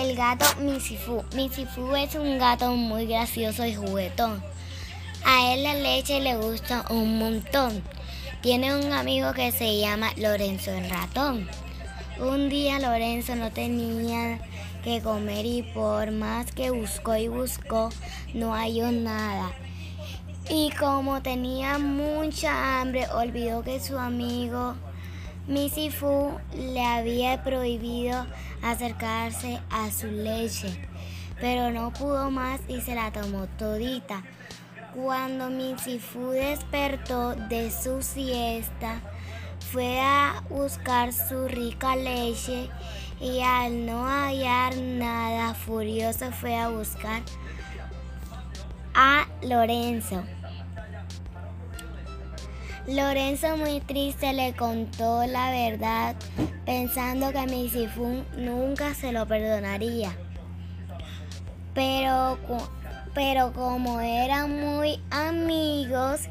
el gato Misifu. Misifu es un gato muy gracioso y juguetón. A él la leche le gusta un montón. Tiene un amigo que se llama Lorenzo el ratón. Un día Lorenzo no tenía que comer y por más que buscó y buscó, no halló nada. Y como tenía mucha hambre, olvidó que su amigo Missy Fu le había prohibido acercarse a su leche, pero no pudo más y se la tomó todita. Cuando Missy Fu despertó de su siesta, fue a buscar su rica leche y al no hallar nada furioso fue a buscar a Lorenzo. Lorenzo muy triste le contó la verdad pensando que Misifun nunca se lo perdonaría. Pero, pero como eran muy amigos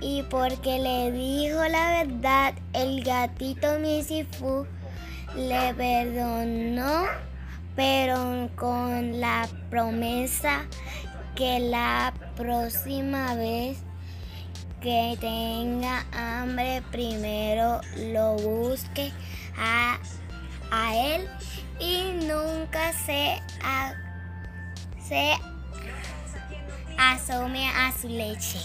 y porque le dijo la verdad, el gatito Misifu le perdonó, pero con la promesa que la próxima vez que tenga hambre primero lo busque a, él y nunca se, se asome a su leche.